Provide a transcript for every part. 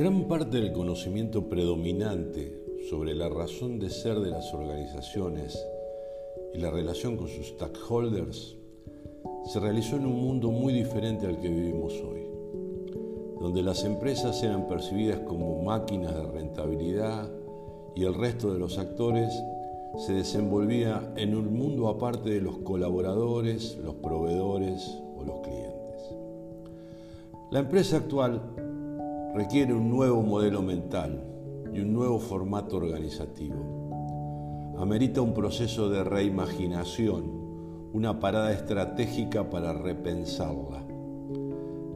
Gran parte del conocimiento predominante sobre la razón de ser de las organizaciones y la relación con sus stakeholders se realizó en un mundo muy diferente al que vivimos hoy, donde las empresas eran percibidas como máquinas de rentabilidad y el resto de los actores se desenvolvía en un mundo aparte de los colaboradores, los proveedores o los clientes. La empresa actual requiere un nuevo modelo mental y un nuevo formato organizativo. Amerita un proceso de reimaginación, una parada estratégica para repensarla,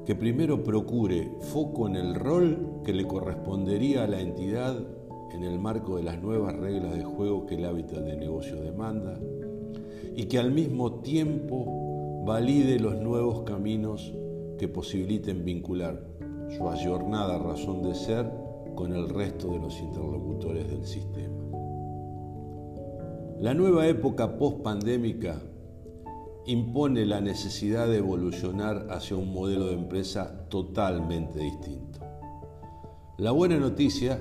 que primero procure foco en el rol que le correspondería a la entidad en el marco de las nuevas reglas de juego que el hábitat de negocio demanda y que al mismo tiempo valide los nuevos caminos que posibiliten vincular su ayornada razón de ser con el resto de los interlocutores del sistema. La nueva época post-pandémica impone la necesidad de evolucionar hacia un modelo de empresa totalmente distinto. La buena noticia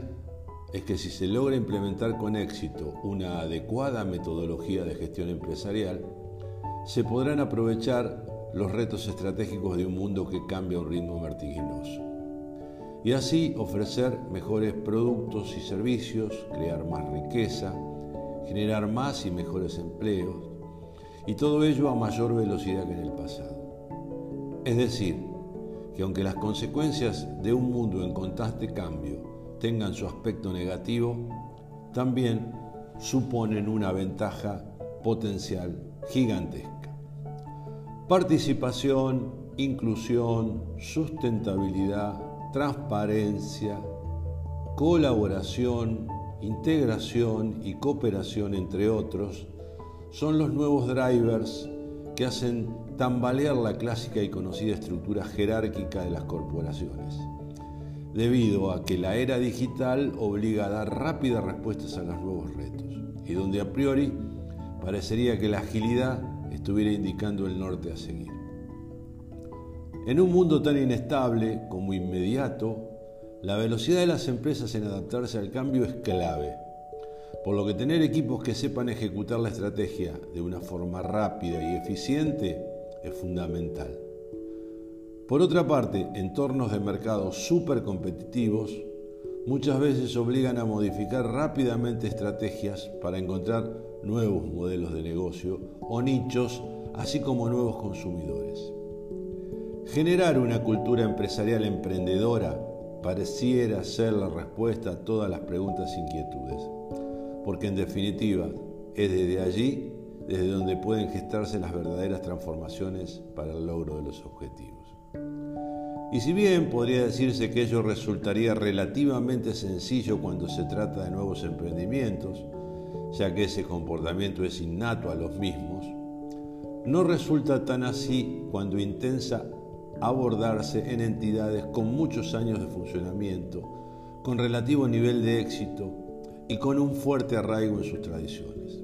es que si se logra implementar con éxito una adecuada metodología de gestión empresarial, se podrán aprovechar los retos estratégicos de un mundo que cambia a un ritmo vertiginoso. Y así ofrecer mejores productos y servicios, crear más riqueza, generar más y mejores empleos, y todo ello a mayor velocidad que en el pasado. Es decir, que aunque las consecuencias de un mundo en constante cambio tengan su aspecto negativo, también suponen una ventaja potencial gigantesca. Participación, inclusión, sustentabilidad, transparencia, colaboración, integración y cooperación, entre otros, son los nuevos drivers que hacen tambalear la clásica y conocida estructura jerárquica de las corporaciones, debido a que la era digital obliga a dar rápidas respuestas a los nuevos retos, y donde a priori parecería que la agilidad estuviera indicando el norte a seguir. En un mundo tan inestable como inmediato, la velocidad de las empresas en adaptarse al cambio es clave, por lo que tener equipos que sepan ejecutar la estrategia de una forma rápida y eficiente es fundamental. Por otra parte, entornos de mercado súper competitivos muchas veces obligan a modificar rápidamente estrategias para encontrar nuevos modelos de negocio o nichos, así como nuevos consumidores. Generar una cultura empresarial emprendedora pareciera ser la respuesta a todas las preguntas e inquietudes, porque en definitiva es desde allí desde donde pueden gestarse las verdaderas transformaciones para el logro de los objetivos. Y si bien podría decirse que ello resultaría relativamente sencillo cuando se trata de nuevos emprendimientos, ya que ese comportamiento es innato a los mismos, no resulta tan así cuando intensa abordarse en entidades con muchos años de funcionamiento, con relativo nivel de éxito y con un fuerte arraigo en sus tradiciones.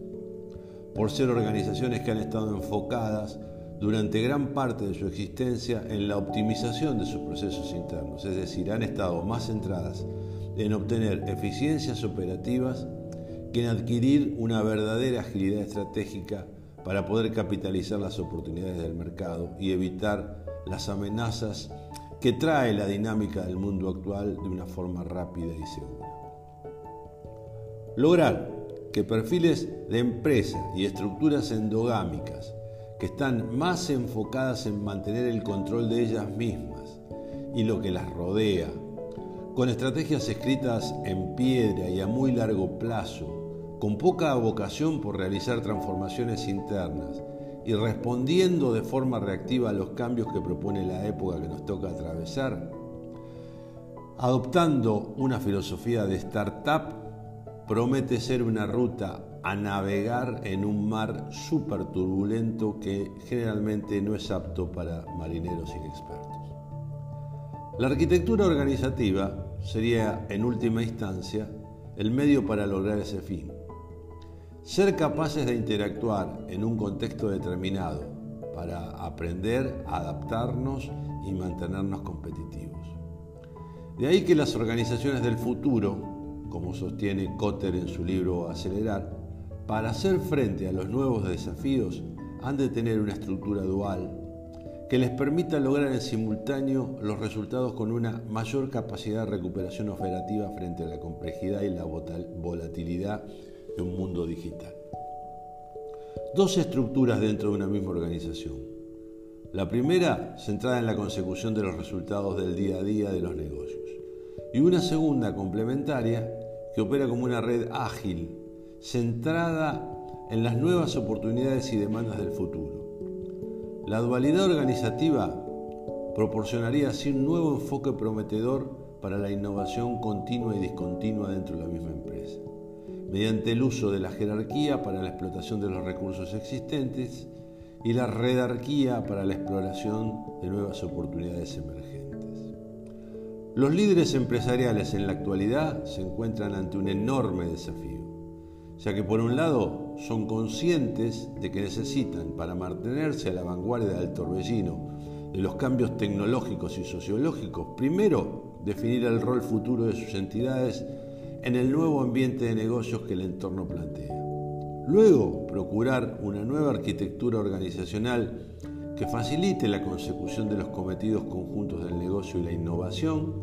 Por ser organizaciones que han estado enfocadas durante gran parte de su existencia en la optimización de sus procesos internos, es decir, han estado más centradas en obtener eficiencias operativas que en adquirir una verdadera agilidad estratégica para poder capitalizar las oportunidades del mercado y evitar las amenazas que trae la dinámica del mundo actual de una forma rápida y segura. Lograr que perfiles de empresa y estructuras endogámicas que están más enfocadas en mantener el control de ellas mismas y lo que las rodea, con estrategias escritas en piedra y a muy largo plazo, con poca vocación por realizar transformaciones internas y respondiendo de forma reactiva a los cambios que propone la época que nos toca atravesar, adoptando una filosofía de startup, promete ser una ruta a navegar en un mar súper turbulento que generalmente no es apto para marineros inexpertos. La arquitectura organizativa sería, en última instancia, el medio para lograr ese fin. Ser capaces de interactuar en un contexto determinado para aprender, adaptarnos y mantenernos competitivos. De ahí que las organizaciones del futuro, como sostiene Cotter en su libro Acelerar, para hacer frente a los nuevos desafíos han de tener una estructura dual que les permita lograr en simultáneo los resultados con una mayor capacidad de recuperación operativa frente a la complejidad y la volatilidad un mundo digital. Dos estructuras dentro de una misma organización. La primera, centrada en la consecución de los resultados del día a día de los negocios. Y una segunda, complementaria, que opera como una red ágil, centrada en las nuevas oportunidades y demandas del futuro la dualidad organizativa proporcionaría así un nuevo enfoque prometedor para la innovación continua y discontinua dentro de la misma empresa, mediante el uso de la jerarquía para la explotación de los recursos existentes y la redarquía para la exploración de nuevas oportunidades emergentes. Los líderes empresariales en la actualidad se encuentran ante un enorme desafío ya que por un lado son conscientes de que necesitan, para mantenerse a la vanguardia del torbellino de los cambios tecnológicos y sociológicos, primero definir el rol futuro de sus entidades en el nuevo ambiente de negocios que el entorno plantea. Luego, procurar una nueva arquitectura organizacional que facilite la consecución de los cometidos conjuntos del negocio y la innovación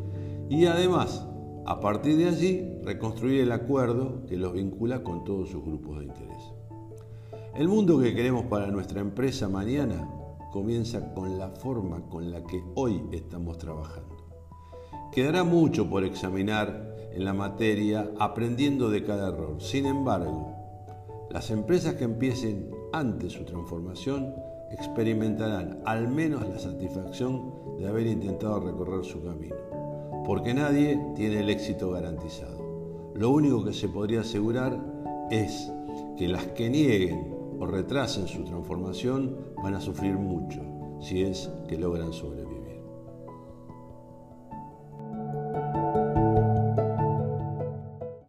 y además a partir de allí, reconstruir el acuerdo que los vincula con todos sus grupos de interés. El mundo que queremos para nuestra empresa mañana comienza con la forma con la que hoy estamos trabajando. Quedará mucho por examinar en la materia aprendiendo de cada error. Sin embargo, las empresas que empiecen antes su transformación experimentarán al menos la satisfacción de haber intentado recorrer su camino porque nadie tiene el éxito garantizado. Lo único que se podría asegurar es que las que nieguen o retrasen su transformación van a sufrir mucho si es que logran sobrevivir.